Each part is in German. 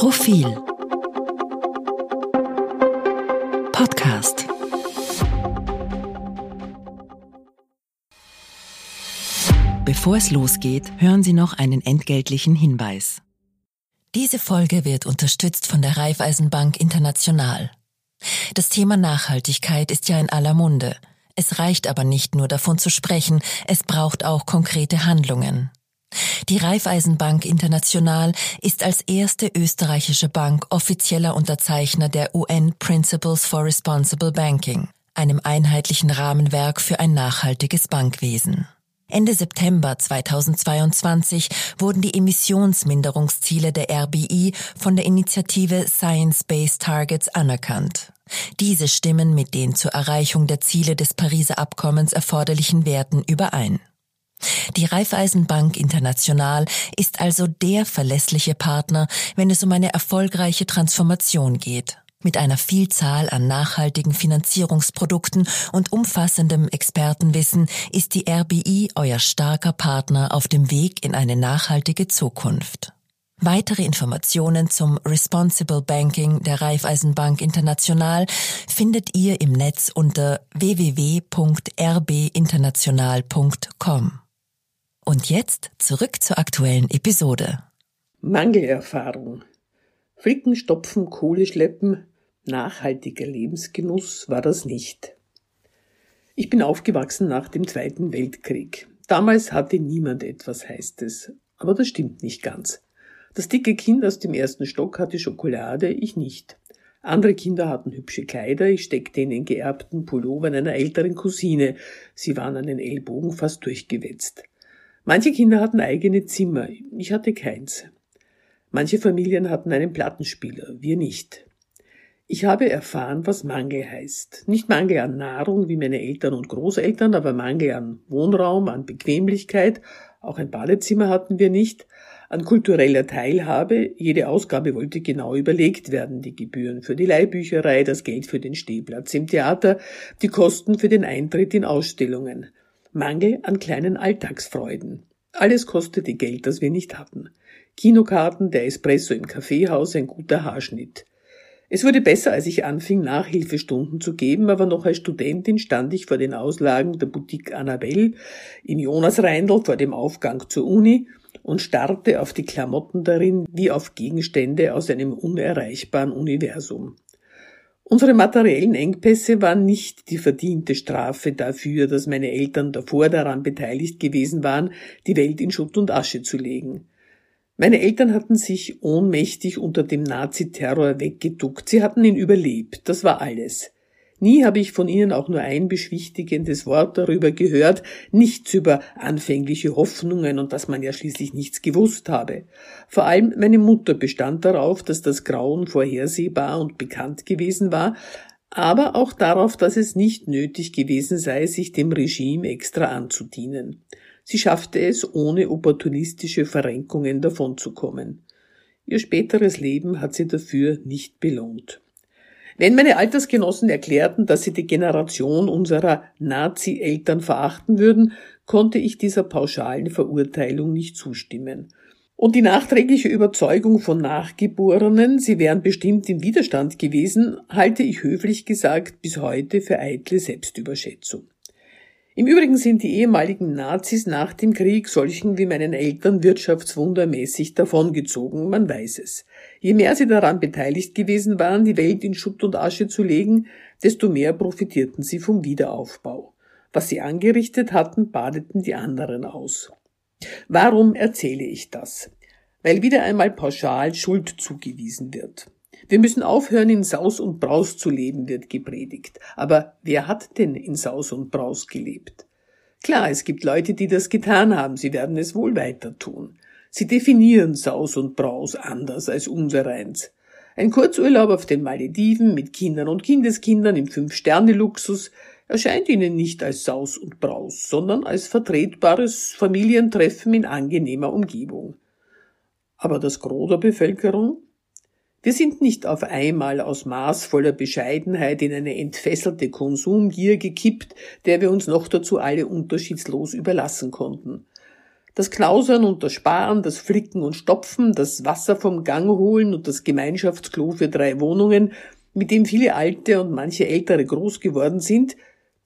Profil Podcast Bevor es losgeht, hören Sie noch einen entgeltlichen Hinweis. Diese Folge wird unterstützt von der Raiffeisenbank International. Das Thema Nachhaltigkeit ist ja in aller Munde. Es reicht aber nicht nur davon zu sprechen, es braucht auch konkrete Handlungen. Die Raiffeisenbank International ist als erste österreichische Bank offizieller Unterzeichner der UN Principles for Responsible Banking, einem einheitlichen Rahmenwerk für ein nachhaltiges Bankwesen. Ende September 2022 wurden die Emissionsminderungsziele der RBI von der Initiative Science-Based Targets anerkannt. Diese stimmen mit den zur Erreichung der Ziele des Pariser Abkommens erforderlichen Werten überein. Die Raiffeisenbank International ist also der verlässliche Partner, wenn es um eine erfolgreiche Transformation geht. Mit einer Vielzahl an nachhaltigen Finanzierungsprodukten und umfassendem Expertenwissen ist die RBI euer starker Partner auf dem Weg in eine nachhaltige Zukunft. Weitere Informationen zum Responsible Banking der Raiffeisenbank International findet ihr im Netz unter www.rbinternational.com. Und jetzt zurück zur aktuellen Episode. Mangelerfahrung. Flicken, stopfen, Kohle schleppen, nachhaltiger Lebensgenuss war das nicht. Ich bin aufgewachsen nach dem Zweiten Weltkrieg. Damals hatte niemand etwas, heißt es. Aber das stimmt nicht ganz. Das dicke Kind aus dem ersten Stock hatte Schokolade, ich nicht. Andere Kinder hatten hübsche Kleider, ich steckte in den geerbten Pullovern einer älteren Cousine. Sie waren an den Ellbogen fast durchgewetzt. Manche Kinder hatten eigene Zimmer, ich hatte keins. Manche Familien hatten einen Plattenspieler, wir nicht. Ich habe erfahren, was Mangel heißt. Nicht Mangel an Nahrung wie meine Eltern und Großeltern, aber Mangel an Wohnraum, an Bequemlichkeit, auch ein Badezimmer hatten wir nicht, an kultureller Teilhabe, jede Ausgabe wollte genau überlegt werden, die Gebühren für die Leihbücherei, das Geld für den Stehplatz im Theater, die Kosten für den Eintritt in Ausstellungen. Mangel an kleinen Alltagsfreuden. Alles kostete Geld, das wir nicht hatten. Kinokarten, der Espresso im Kaffeehaus, ein guter Haarschnitt. Es wurde besser, als ich anfing, Nachhilfestunden zu geben, aber noch als Studentin stand ich vor den Auslagen der Boutique Annabelle im Jonasreindl vor dem Aufgang zur Uni und starrte auf die Klamotten darin wie auf Gegenstände aus einem unerreichbaren Universum. Unsere materiellen Engpässe waren nicht die verdiente Strafe dafür, dass meine Eltern davor daran beteiligt gewesen waren, die Welt in Schutt und Asche zu legen. Meine Eltern hatten sich ohnmächtig unter dem Naziterror weggeduckt. Sie hatten ihn überlebt. Das war alles. Nie habe ich von Ihnen auch nur ein beschwichtigendes Wort darüber gehört, nichts über anfängliche Hoffnungen und dass man ja schließlich nichts gewusst habe. Vor allem meine Mutter bestand darauf, dass das Grauen vorhersehbar und bekannt gewesen war, aber auch darauf, dass es nicht nötig gewesen sei, sich dem Regime extra anzudienen. Sie schaffte es, ohne opportunistische Verrenkungen davonzukommen. Ihr späteres Leben hat sie dafür nicht belohnt. Wenn meine Altersgenossen erklärten, dass sie die Generation unserer Nazi-Eltern verachten würden, konnte ich dieser pauschalen Verurteilung nicht zustimmen. Und die nachträgliche Überzeugung von Nachgeborenen, sie wären bestimmt im Widerstand gewesen, halte ich höflich gesagt bis heute für eitle Selbstüberschätzung. Im Übrigen sind die ehemaligen Nazis nach dem Krieg solchen wie meinen Eltern wirtschaftswundermäßig davongezogen, man weiß es. Je mehr sie daran beteiligt gewesen waren, die Welt in Schutt und Asche zu legen, desto mehr profitierten sie vom Wiederaufbau. Was sie angerichtet hatten, badeten die anderen aus. Warum erzähle ich das? Weil wieder einmal pauschal Schuld zugewiesen wird. Wir müssen aufhören, in Saus und Braus zu leben, wird gepredigt. Aber wer hat denn in Saus und Braus gelebt? Klar, es gibt Leute, die das getan haben, sie werden es wohl weiter tun. Sie definieren Saus und Braus anders als unsereins. Ein Kurzurlaub auf den Malediven mit Kindern und Kindeskindern im Fünf-Sterne-Luxus erscheint ihnen nicht als Saus und Braus, sondern als vertretbares Familientreffen in angenehmer Umgebung. Aber das Gros der Bevölkerung wir sind nicht auf einmal aus maßvoller Bescheidenheit in eine entfesselte Konsumgier gekippt, der wir uns noch dazu alle unterschiedslos überlassen konnten. Das Knausern und das Sparen, das Flicken und Stopfen, das Wasser vom Gang holen und das Gemeinschaftsklo für drei Wohnungen, mit dem viele Alte und manche Ältere groß geworden sind,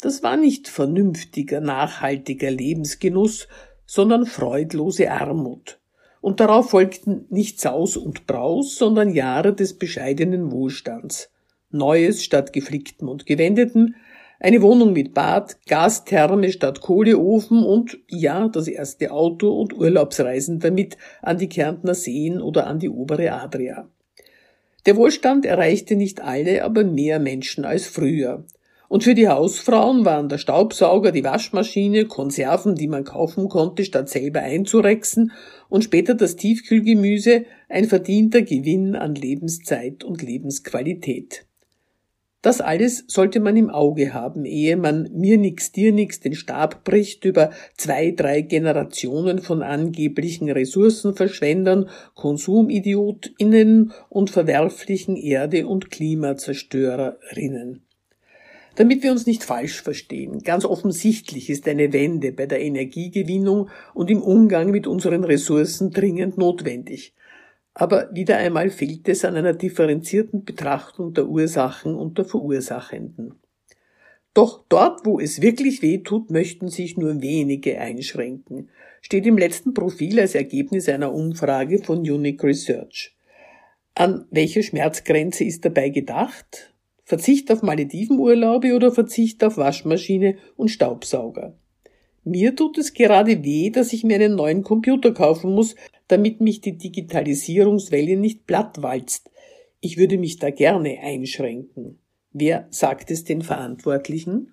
das war nicht vernünftiger, nachhaltiger Lebensgenuss, sondern freudlose Armut. Und darauf folgten nicht Saus und Braus, sondern Jahre des bescheidenen Wohlstands. Neues statt geflicktem und gewendeten, eine Wohnung mit Bad, Gastherme statt Kohleofen und ja, das erste Auto und Urlaubsreisen damit an die Kärntner Seen oder an die obere Adria. Der Wohlstand erreichte nicht alle, aber mehr Menschen als früher. Und für die Hausfrauen waren der Staubsauger, die Waschmaschine, Konserven, die man kaufen konnte, statt selber einzurexen, und später das Tiefkühlgemüse ein verdienter Gewinn an Lebenszeit und Lebensqualität. Das alles sollte man im Auge haben, ehe man mir nix, dir nix den Stab bricht über zwei, drei Generationen von angeblichen Ressourcenverschwendern, KonsumidiotInnen und verwerflichen Erde- und Klimazerstörerinnen. Damit wir uns nicht falsch verstehen, ganz offensichtlich ist eine Wende bei der Energiegewinnung und im Umgang mit unseren Ressourcen dringend notwendig. Aber wieder einmal fehlt es an einer differenzierten Betrachtung der Ursachen und der Verursachenden. Doch dort, wo es wirklich weh tut, möchten sich nur wenige einschränken, steht im letzten Profil als Ergebnis einer Umfrage von Unique Research. An welche Schmerzgrenze ist dabei gedacht? Verzicht auf Maledivenurlaube oder Verzicht auf Waschmaschine und Staubsauger? Mir tut es gerade weh, dass ich mir einen neuen Computer kaufen muss, damit mich die Digitalisierungswelle nicht plattwalzt. Ich würde mich da gerne einschränken. Wer sagt es den Verantwortlichen?